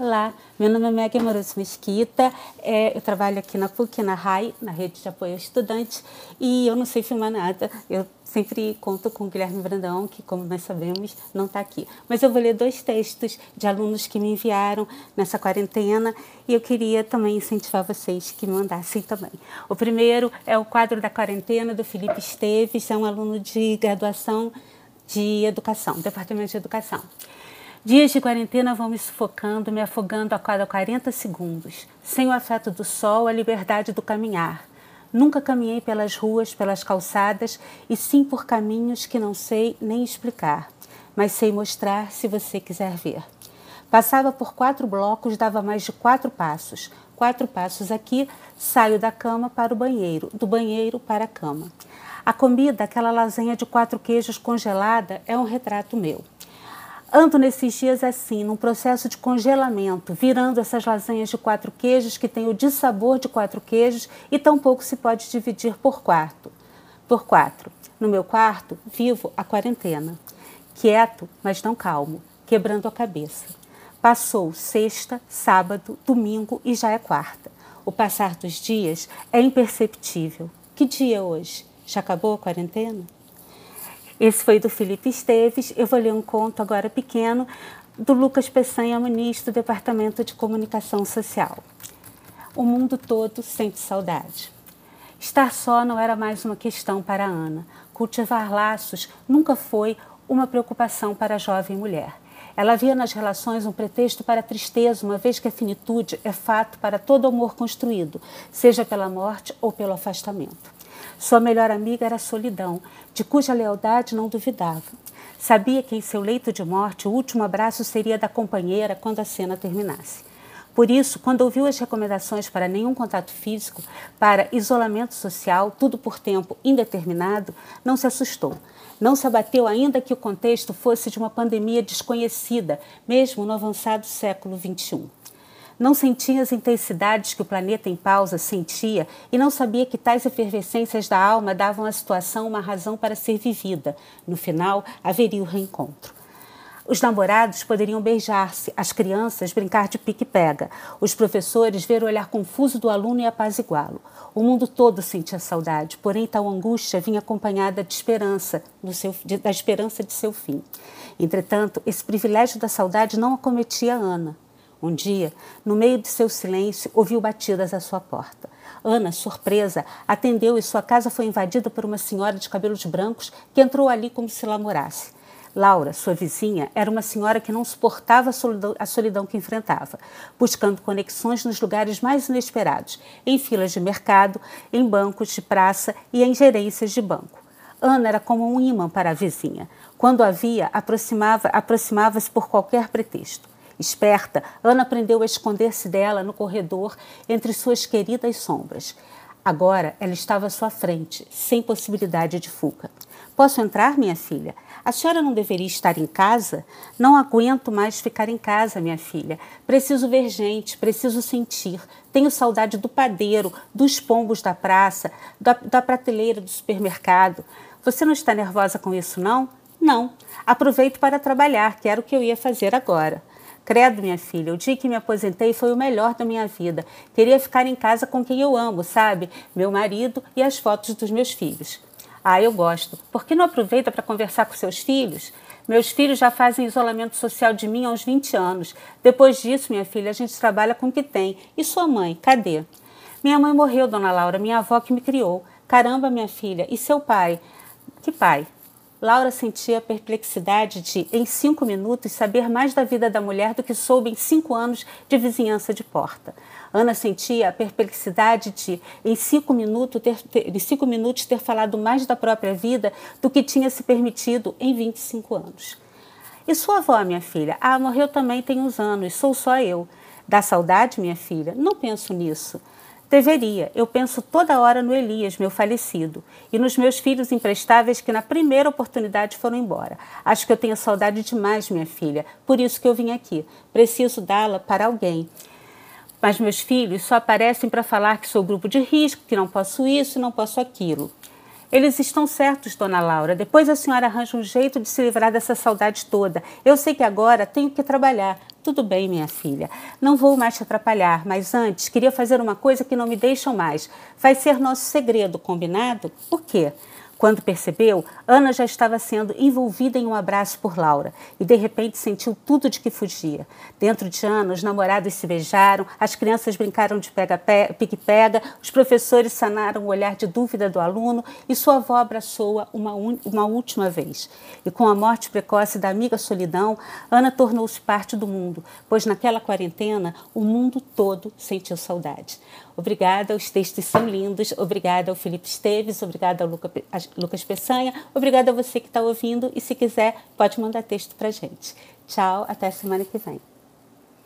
Olá, meu nome é Meg Amoroso Mesquita, é, eu trabalho aqui na PUC, na RAI, na Rede de Apoio ao Estudante, e eu não sei filmar nada, eu sempre conto com o Guilherme Brandão, que, como nós sabemos, não está aqui. Mas eu vou ler dois textos de alunos que me enviaram nessa quarentena, e eu queria também incentivar vocês que me mandassem também. O primeiro é o quadro da quarentena, do Felipe Esteves, é um aluno de graduação de educação, Departamento de Educação. Dias de quarentena vão me sufocando, me afogando a cada 40 segundos. Sem o afeto do sol, a liberdade do caminhar. Nunca caminhei pelas ruas, pelas calçadas, e sim por caminhos que não sei nem explicar, mas sei mostrar se você quiser ver. Passava por quatro blocos, dava mais de quatro passos. Quatro passos aqui, saio da cama para o banheiro, do banheiro para a cama. A comida, aquela lasanha de quatro queijos congelada, é um retrato meu. Ando nesses dias assim, num processo de congelamento, virando essas lasanhas de quatro queijos que têm o dissabor de quatro queijos e tampouco se pode dividir por quarto. Por quatro. No meu quarto, vivo a quarentena. Quieto, mas não calmo, quebrando a cabeça. Passou sexta, sábado, domingo e já é quarta. O passar dos dias é imperceptível. Que dia é hoje? Já acabou a quarentena? Esse foi do Felipe Esteves. Eu vou ler um conto agora pequeno do Lucas Peçanha Muniz, do Departamento de Comunicação Social. O mundo todo sente saudade. Estar só não era mais uma questão para Ana. Cultivar laços nunca foi uma preocupação para a jovem mulher. Ela via nas relações um pretexto para a tristeza, uma vez que a finitude é fato para todo amor construído, seja pela morte ou pelo afastamento. Sua melhor amiga era a solidão, de cuja lealdade não duvidava. Sabia que em seu leito de morte o último abraço seria da companheira quando a cena terminasse. Por isso, quando ouviu as recomendações para nenhum contato físico, para isolamento social, tudo por tempo indeterminado, não se assustou. Não se abateu ainda que o contexto fosse de uma pandemia desconhecida, mesmo no avançado século XXI. Não sentia as intensidades que o planeta em pausa sentia e não sabia que tais efervescências da alma davam à situação uma razão para ser vivida. No final, haveria o reencontro. Os namorados poderiam beijar-se, as crianças brincar de pique-pega, os professores ver o olhar confuso do aluno e apaziguá-lo. O mundo todo sentia saudade, porém tal angústia vinha acompanhada de esperança, seu, de, da esperança de seu fim. Entretanto, esse privilégio da saudade não acometia Ana. Um dia, no meio de seu silêncio, ouviu batidas à sua porta. Ana, surpresa, atendeu e sua casa foi invadida por uma senhora de cabelos brancos que entrou ali como se lamorasse. Laura, sua vizinha, era uma senhora que não suportava a solidão, a solidão, que enfrentava, buscando conexões nos lugares mais inesperados, em filas de mercado, em bancos de praça e em gerências de banco. Ana era como um imã para a vizinha. Quando a via, aproximava-se aproximava por qualquer pretexto. Esperta, Ana aprendeu a esconder-se dela no corredor entre suas queridas sombras. Agora ela estava à sua frente, sem possibilidade de fuga. Posso entrar, minha filha? A senhora não deveria estar em casa? Não aguento mais ficar em casa, minha filha. Preciso ver gente, preciso sentir. Tenho saudade do padeiro, dos pombos da praça, da, da prateleira do supermercado. Você não está nervosa com isso, não? Não. Aproveito para trabalhar, que era o que eu ia fazer agora. Credo, minha filha, o dia que me aposentei foi o melhor da minha vida. Queria ficar em casa com quem eu amo, sabe? Meu marido e as fotos dos meus filhos. Ah, eu gosto. Por que não aproveita para conversar com seus filhos? Meus filhos já fazem isolamento social de mim há uns 20 anos. Depois disso, minha filha, a gente trabalha com o que tem. E sua mãe, cadê? Minha mãe morreu, dona Laura, minha avó que me criou. Caramba, minha filha, e seu pai? Que pai? Laura sentia a perplexidade de, em cinco minutos, saber mais da vida da mulher do que soube em cinco anos de vizinhança de porta. Ana sentia a perplexidade de, em cinco, minutos ter, ter, em cinco minutos, ter falado mais da própria vida do que tinha se permitido em 25 anos. E sua avó, minha filha? Ah, morreu também tem uns anos, sou só eu. Dá saudade, minha filha? Não penso nisso. Deveria. Eu penso toda hora no Elias, meu falecido, e nos meus filhos imprestáveis que na primeira oportunidade foram embora. Acho que eu tenho saudade demais, minha filha, por isso que eu vim aqui. Preciso dá-la para alguém. Mas meus filhos só aparecem para falar que sou grupo de risco, que não posso isso não posso aquilo. Eles estão certos, dona Laura. Depois a senhora arranja um jeito de se livrar dessa saudade toda. Eu sei que agora tenho que trabalhar. Tudo bem, minha filha. Não vou mais te atrapalhar, mas antes queria fazer uma coisa que não me deixam mais. Vai ser nosso segredo, combinado? Por quê? Quando percebeu, Ana já estava sendo envolvida em um abraço por Laura e de repente sentiu tudo de que fugia. Dentro de Ana, os namorados se beijaram, as crianças brincaram de pique-pega, os professores sanaram o olhar de dúvida do aluno e sua avó abraçou-a uma, uma última vez. E com a morte precoce da amiga Solidão, Ana tornou-se parte do mundo, pois naquela quarentena o mundo todo sentiu saudade. Obrigada, os textos são lindos. Obrigada ao Felipe Esteves, obrigada ao Luca, Lucas Peçanha, obrigada a você que está ouvindo e se quiser pode mandar texto para gente. Tchau, até semana que vem.